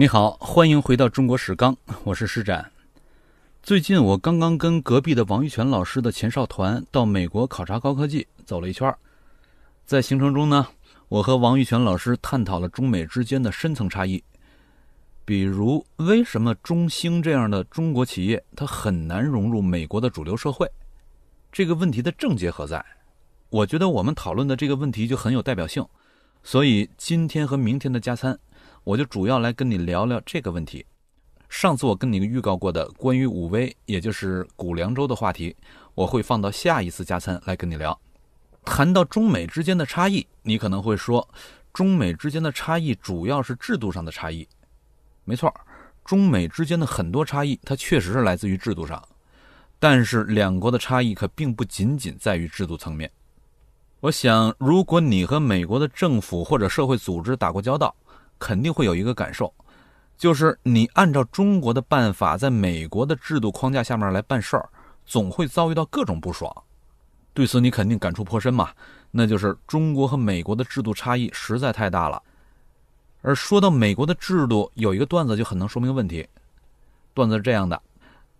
你好，欢迎回到中国史纲，我是施展。最近我刚刚跟隔壁的王玉泉老师的前哨团到美国考察高科技，走了一圈。在行程中呢，我和王玉泉老师探讨了中美之间的深层差异，比如为什么中兴这样的中国企业它很难融入美国的主流社会，这个问题的症结何在？我觉得我们讨论的这个问题就很有代表性，所以今天和明天的加餐。我就主要来跟你聊聊这个问题。上次我跟你预告过的关于武威，也就是古凉州的话题，我会放到下一次加餐来跟你聊。谈到中美之间的差异，你可能会说，中美之间的差异主要是制度上的差异。没错，中美之间的很多差异，它确实是来自于制度上。但是两国的差异可并不仅仅在于制度层面。我想，如果你和美国的政府或者社会组织打过交道，肯定会有一个感受，就是你按照中国的办法，在美国的制度框架下面来办事儿，总会遭遇到各种不爽。对此你肯定感触颇深嘛？那就是中国和美国的制度差异实在太大了。而说到美国的制度，有一个段子就很能说明问题。段子是这样的：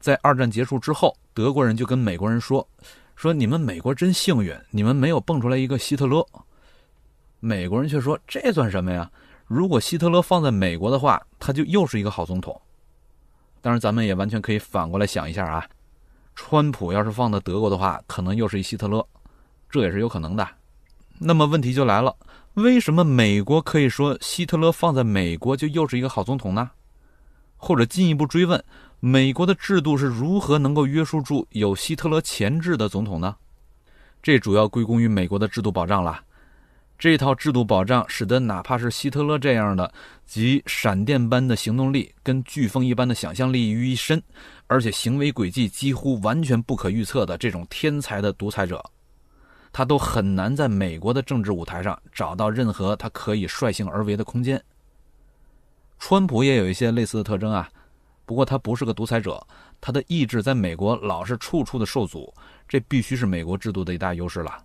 在二战结束之后，德国人就跟美国人说：“说你们美国真幸运，你们没有蹦出来一个希特勒。”美国人却说：“这算什么呀？”如果希特勒放在美国的话，他就又是一个好总统。当然，咱们也完全可以反过来想一下啊，川普要是放在德国的话，可能又是一希特勒，这也是有可能的。那么问题就来了，为什么美国可以说希特勒放在美国就又是一个好总统呢？或者进一步追问，美国的制度是如何能够约束住有希特勒潜质的总统呢？这主要归功于美国的制度保障了。这套制度保障使得哪怕是希特勒这样的集闪电般的行动力跟飓风一般的想象力于一身，而且行为轨迹几乎完全不可预测的这种天才的独裁者，他都很难在美国的政治舞台上找到任何他可以率性而为的空间。川普也有一些类似的特征啊，不过他不是个独裁者，他的意志在美国老是处处的受阻，这必须是美国制度的一大优势了。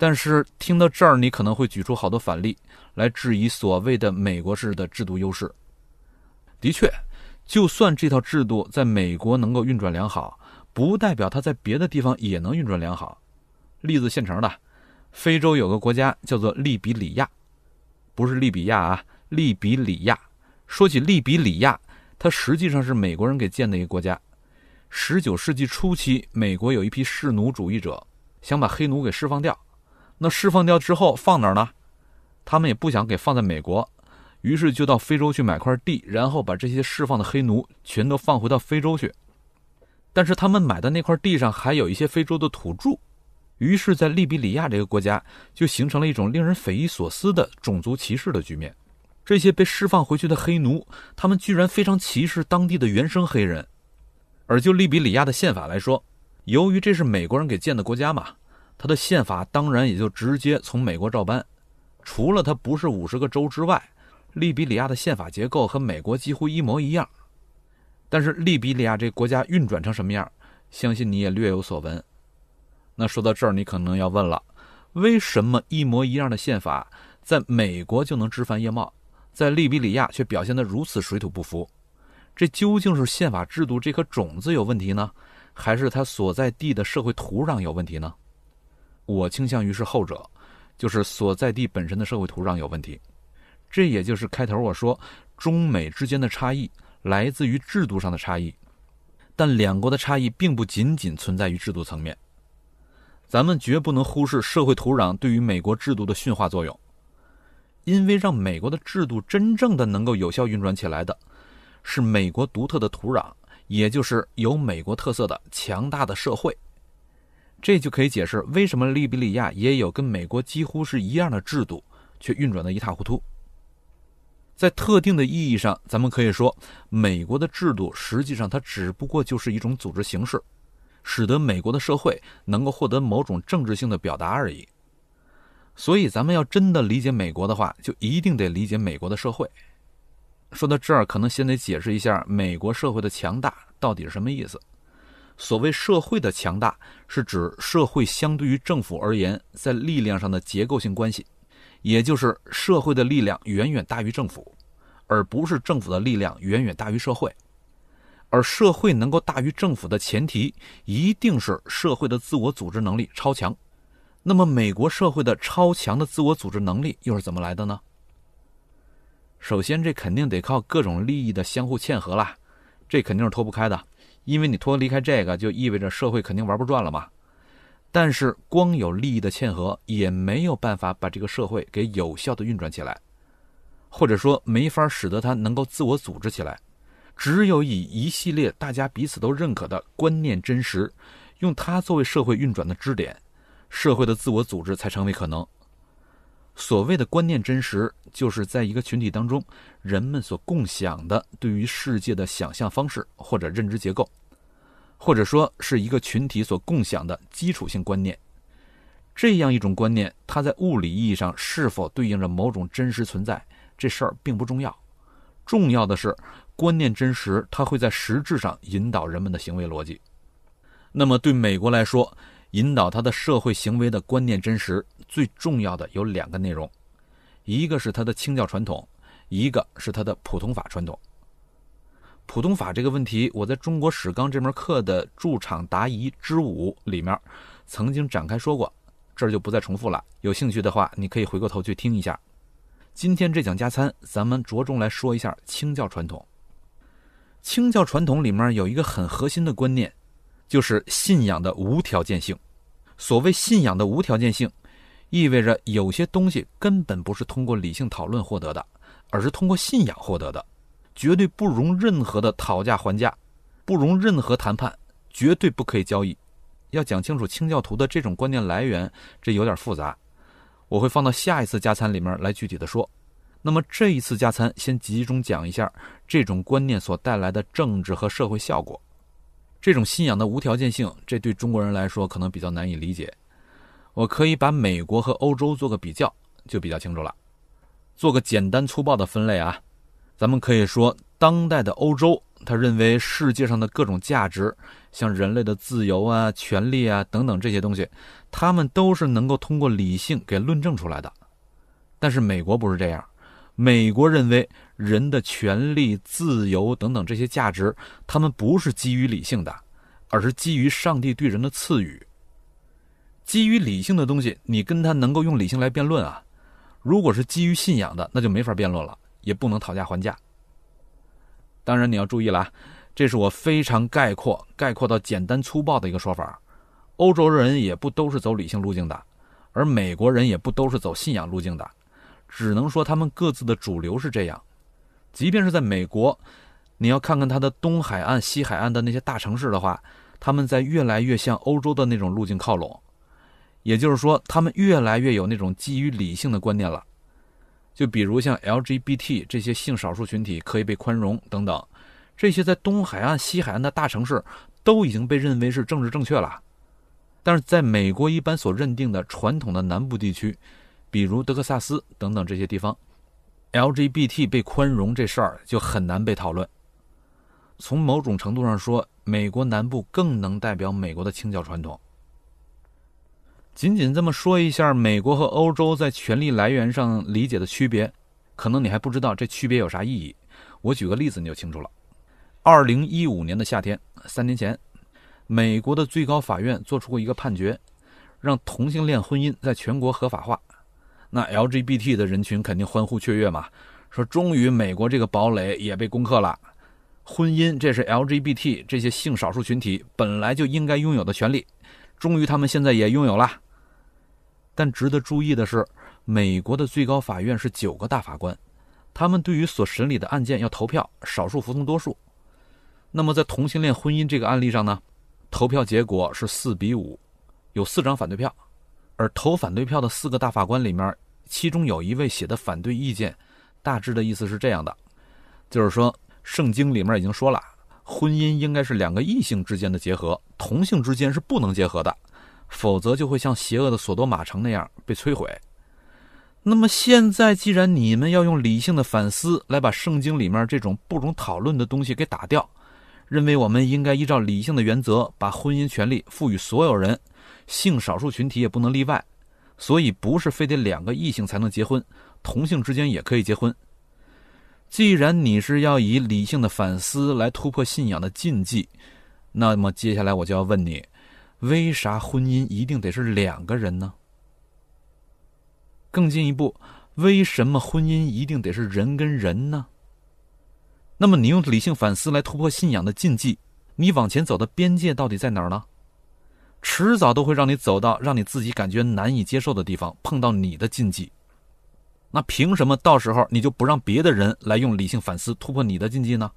但是听到这儿，你可能会举出好多反例来质疑所谓的美国式的制度优势。的确，就算这套制度在美国能够运转良好，不代表它在别的地方也能运转良好。例子现成的，非洲有个国家叫做利比里亚，不是利比亚啊，利比里亚。说起利比里亚，它实际上是美国人给建的一个国家。十九世纪初期，美国有一批弑奴主义者，想把黑奴给释放掉。那释放掉之后放哪儿呢？他们也不想给放在美国，于是就到非洲去买块地，然后把这些释放的黑奴全都放回到非洲去。但是他们买的那块地上还有一些非洲的土著，于是，在利比里亚这个国家就形成了一种令人匪夷所思的种族歧视的局面。这些被释放回去的黑奴，他们居然非常歧视当地的原生黑人。而就利比里亚的宪法来说，由于这是美国人给建的国家嘛。他的宪法当然也就直接从美国照搬，除了他不是五十个州之外，利比里亚的宪法结构和美国几乎一模一样。但是利比里亚这国家运转成什么样，相信你也略有所闻。那说到这儿，你可能要问了：为什么一模一样的宪法在美国就能枝繁叶茂，在利比里亚却表现得如此水土不服？这究竟是宪法制度这颗种子有问题呢，还是他所在地的社会土壤有问题呢？我倾向于是后者，就是所在地本身的社会土壤有问题。这也就是开头我说中美之间的差异来自于制度上的差异，但两国的差异并不仅仅存在于制度层面。咱们绝不能忽视社会土壤对于美国制度的驯化作用，因为让美国的制度真正的能够有效运转起来的，是美国独特的土壤，也就是有美国特色的强大的社会。这就可以解释为什么利比里亚也有跟美国几乎是一样的制度，却运转的一塌糊涂。在特定的意义上，咱们可以说，美国的制度实际上它只不过就是一种组织形式，使得美国的社会能够获得某种政治性的表达而已。所以，咱们要真的理解美国的话，就一定得理解美国的社会。说到这儿，可能先得解释一下美国社会的强大到底是什么意思。所谓社会的强大，是指社会相对于政府而言，在力量上的结构性关系，也就是社会的力量远远大于政府，而不是政府的力量远远大于社会。而社会能够大于政府的前提，一定是社会的自我组织能力超强。那么，美国社会的超强的自我组织能力又是怎么来的呢？首先，这肯定得靠各种利益的相互嵌合啦，这肯定是脱不开的。因为你脱离开这个，就意味着社会肯定玩不转了嘛。但是，光有利益的嵌合，也没有办法把这个社会给有效的运转起来，或者说没法使得它能够自我组织起来。只有以一系列大家彼此都认可的观念真实，用它作为社会运转的支点，社会的自我组织才成为可能。所谓的观念真实，就是在一个群体当中，人们所共享的对于世界的想象方式或者认知结构，或者说是一个群体所共享的基础性观念。这样一种观念，它在物理意义上是否对应着某种真实存在，这事儿并不重要。重要的是。观念真实，它会在实质上引导人们的行为逻辑。那么，对美国来说，引导他的社会行为的观念真实，最重要的有两个内容：一个是他的清教传统，一个是他的普通法传统。普通法这个问题，我在中国史纲这门课的驻场答疑之五里面曾经展开说过，这儿就不再重复了。有兴趣的话，你可以回过头去听一下。今天这讲加餐，咱们着重来说一下清教传统。清教传统里面有一个很核心的观念，就是信仰的无条件性。所谓信仰的无条件性，意味着有些东西根本不是通过理性讨论获得的，而是通过信仰获得的，绝对不容任何的讨价还价，不容任何谈判，绝对不可以交易。要讲清楚清教徒的这种观念来源，这有点复杂，我会放到下一次加餐里面来具体的说。那么这一次加餐，先集中讲一下这种观念所带来的政治和社会效果。这种信仰的无条件性，这对中国人来说可能比较难以理解。我可以把美国和欧洲做个比较，就比较清楚了。做个简单粗暴的分类啊，咱们可以说，当代的欧洲，他认为世界上的各种价值，像人类的自由啊、权利啊等等这些东西，他们都是能够通过理性给论证出来的。但是美国不是这样。美国认为人的权利、自由等等这些价值，他们不是基于理性的，而是基于上帝对人的赐予。基于理性的东西，你跟他能够用理性来辩论啊？如果是基于信仰的，那就没法辩论了，也不能讨价还价。当然你要注意了，这是我非常概括、概括到简单粗暴的一个说法。欧洲人也不都是走理性路径的，而美国人也不都是走信仰路径的。只能说他们各自的主流是这样，即便是在美国，你要看看它的东海岸、西海岸的那些大城市的话，他们在越来越向欧洲的那种路径靠拢，也就是说，他们越来越有那种基于理性的观念了。就比如像 LGBT 这些性少数群体可以被宽容等等，这些在东海岸、西海岸的大城市都已经被认为是政治正确了，但是在美国一般所认定的传统的南部地区。比如德克萨斯等等这些地方，LGBT 被宽容这事儿就很难被讨论。从某种程度上说，美国南部更能代表美国的清教传统。仅仅这么说一下，美国和欧洲在权力来源上理解的区别，可能你还不知道这区别有啥意义。我举个例子你就清楚了。二零一五年的夏天，三年前，美国的最高法院做出过一个判决，让同性恋婚姻在全国合法化。那 LGBT 的人群肯定欢呼雀跃嘛，说终于美国这个堡垒也被攻克了。婚姻这是 LGBT 这些性少数群体本来就应该拥有的权利，终于他们现在也拥有了。但值得注意的是，美国的最高法院是九个大法官，他们对于所审理的案件要投票，少数服从多数。那么在同性恋婚姻这个案例上呢，投票结果是四比五，有四张反对票。而投反对票的四个大法官里面，其中有一位写的反对意见，大致的意思是这样的，就是说，圣经里面已经说了，婚姻应该是两个异性之间的结合，同性之间是不能结合的，否则就会像邪恶的索多玛城那样被摧毁。那么现在，既然你们要用理性的反思来把圣经里面这种不容讨论的东西给打掉，认为我们应该依照理性的原则，把婚姻权利赋予所有人。性少数群体也不能例外，所以不是非得两个异性才能结婚，同性之间也可以结婚。既然你是要以理性的反思来突破信仰的禁忌，那么接下来我就要问你：为啥婚姻一定得是两个人呢？更进一步，为什么婚姻一定得是人跟人呢？那么你用理性反思来突破信仰的禁忌，你往前走的边界到底在哪儿呢？迟早都会让你走到让你自己感觉难以接受的地方，碰到你的禁忌。那凭什么到时候你就不让别的人来用理性反思突破你的禁忌呢？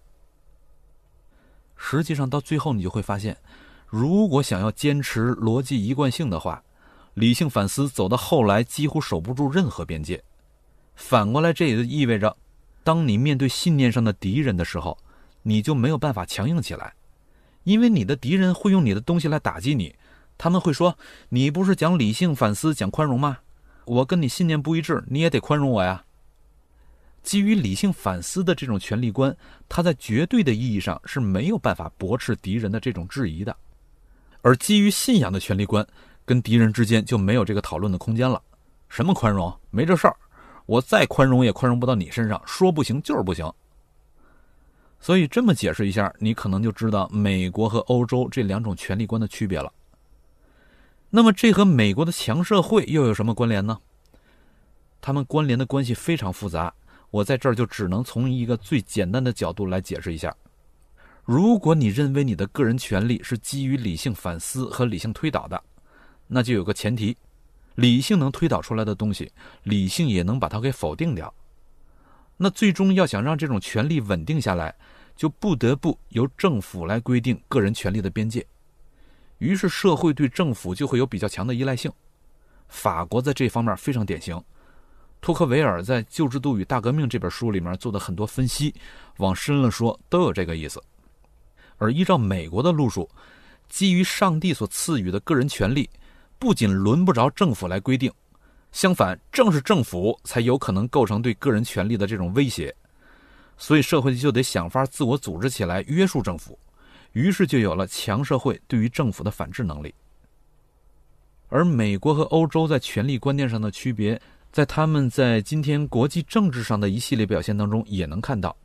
实际上到最后你就会发现，如果想要坚持逻辑一贯性的话，理性反思走到后来几乎守不住任何边界。反过来，这也就意味着，当你面对信念上的敌人的时候，你就没有办法强硬起来，因为你的敌人会用你的东西来打击你。他们会说：“你不是讲理性反思、讲宽容吗？”我跟你信念不一致，你也得宽容我呀。基于理性反思的这种权力观，它在绝对的意义上是没有办法驳斥敌人的这种质疑的；而基于信仰的权力观，跟敌人之间就没有这个讨论的空间了。什么宽容？没这事儿！我再宽容也宽容不到你身上，说不行就是不行。所以这么解释一下，你可能就知道美国和欧洲这两种权力观的区别了。那么，这和美国的强社会又有什么关联呢？他们关联的关系非常复杂，我在这儿就只能从一个最简单的角度来解释一下。如果你认为你的个人权利是基于理性反思和理性推导的，那就有个前提：理性能推导出来的东西，理性也能把它给否定掉。那最终要想让这种权利稳定下来，就不得不由政府来规定个人权利的边界。于是，社会对政府就会有比较强的依赖性。法国在这方面非常典型。托克维尔在《旧制度与大革命》这本书里面做的很多分析，往深了说都有这个意思。而依照美国的路数，基于上帝所赐予的个人权利，不仅轮不着政府来规定，相反，正是政府才有可能构成对个人权利的这种威胁。所以，社会就得想法自我组织起来约束政府。于是就有了强社会对于政府的反制能力，而美国和欧洲在权力观念上的区别，在他们在今天国际政治上的一系列表现当中也能看到。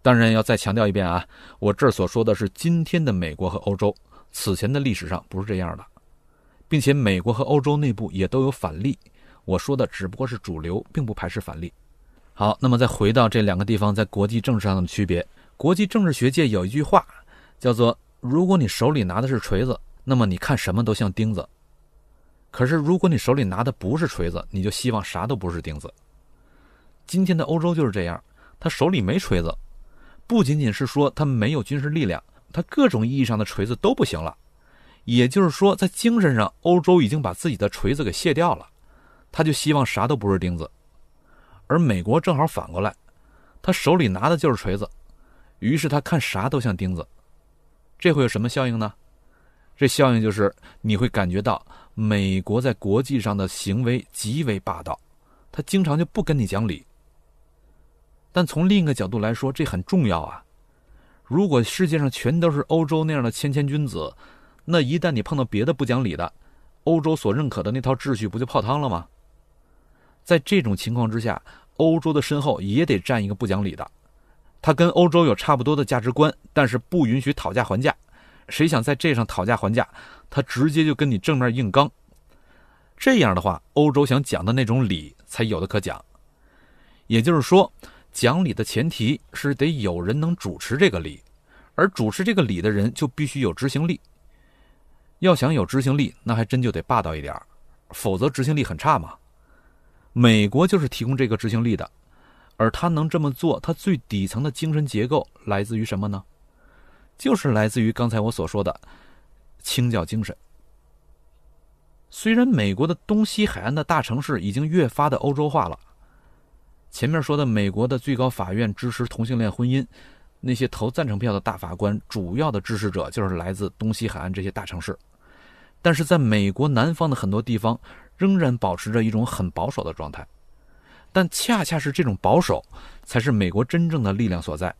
当然要再强调一遍啊，我这儿所说的是今天的美国和欧洲，此前的历史上不是这样的，并且美国和欧洲内部也都有反例。我说的只不过是主流，并不排斥反例。好，那么再回到这两个地方在国际政治上的区别，国际政治学界有一句话。叫做，如果你手里拿的是锤子，那么你看什么都像钉子；可是如果你手里拿的不是锤子，你就希望啥都不是钉子。今天的欧洲就是这样，他手里没锤子，不仅仅是说他没有军事力量，他各种意义上的锤子都不行了。也就是说，在精神上，欧洲已经把自己的锤子给卸掉了，他就希望啥都不是钉子。而美国正好反过来，他手里拿的就是锤子，于是他看啥都像钉子。这会有什么效应呢？这效应就是你会感觉到美国在国际上的行为极为霸道，他经常就不跟你讲理。但从另一个角度来说，这很重要啊！如果世界上全都是欧洲那样的谦谦君子，那一旦你碰到别的不讲理的，欧洲所认可的那套秩序不就泡汤了吗？在这种情况之下，欧洲的身后也得站一个不讲理的。他跟欧洲有差不多的价值观，但是不允许讨价还价。谁想在这上讨价还价，他直接就跟你正面硬刚。这样的话，欧洲想讲的那种理才有的可讲。也就是说，讲理的前提是得有人能主持这个理，而主持这个理的人就必须有执行力。要想有执行力，那还真就得霸道一点否则执行力很差嘛。美国就是提供这个执行力的。而他能这么做，他最底层的精神结构来自于什么呢？就是来自于刚才我所说的清教精神。虽然美国的东西海岸的大城市已经越发的欧洲化了，前面说的美国的最高法院支持同性恋婚姻，那些投赞成票的大法官，主要的支持者就是来自东西海岸这些大城市，但是在美国南方的很多地方，仍然保持着一种很保守的状态。但恰恰是这种保守，才是美国真正的力量所在。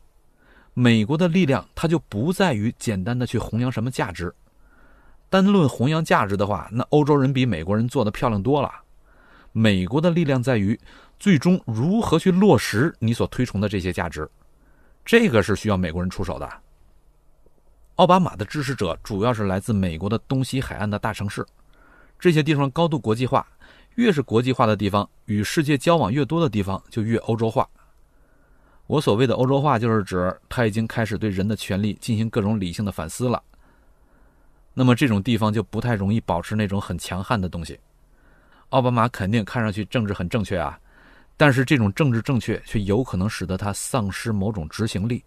美国的力量，它就不在于简单的去弘扬什么价值。单论弘扬价值的话，那欧洲人比美国人做的漂亮多了。美国的力量在于最终如何去落实你所推崇的这些价值，这个是需要美国人出手的。奥巴马的支持者主要是来自美国的东西海岸的大城市，这些地方高度国际化，越是国际化的地方，与世界交往越多的地方就越欧洲化。我所谓的欧洲化，就是指他已经开始对人的权利进行各种理性的反思了。那么这种地方就不太容易保持那种很强悍的东西。奥巴马肯定看上去政治很正确啊，但是这种政治正确却有可能使得他丧失某种执行力。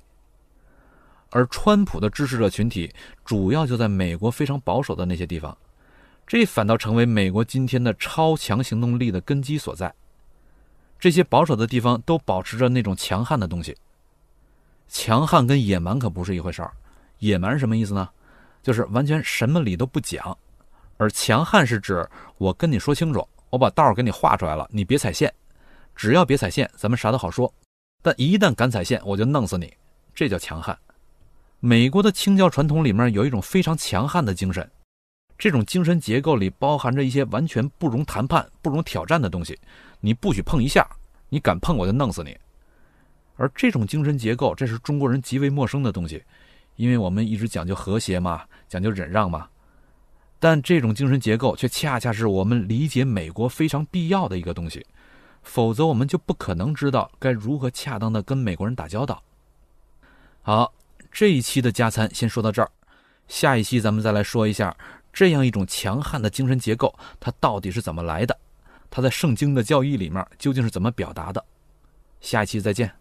而川普的支持者群体主要就在美国非常保守的那些地方，这反倒成为美国今天的超强行动力的根基所在。这些保守的地方都保持着那种强悍的东西。强悍跟野蛮可不是一回事儿。野蛮什么意思呢？就是完全什么理都不讲。而强悍是指我跟你说清楚，我把道儿给你画出来了，你别踩线。只要别踩线，咱们啥都好说。但一旦敢踩线，我就弄死你。这叫强悍。美国的清教传统里面有一种非常强悍的精神，这种精神结构里包含着一些完全不容谈判、不容挑战的东西，你不许碰一下，你敢碰我就弄死你。而这种精神结构，这是中国人极为陌生的东西，因为我们一直讲究和谐嘛，讲究忍让嘛。但这种精神结构却恰恰是我们理解美国非常必要的一个东西，否则我们就不可能知道该如何恰当的跟美国人打交道。好。这一期的加餐先说到这儿，下一期咱们再来说一下这样一种强悍的精神结构，它到底是怎么来的？它在圣经的教义里面究竟是怎么表达的？下一期再见。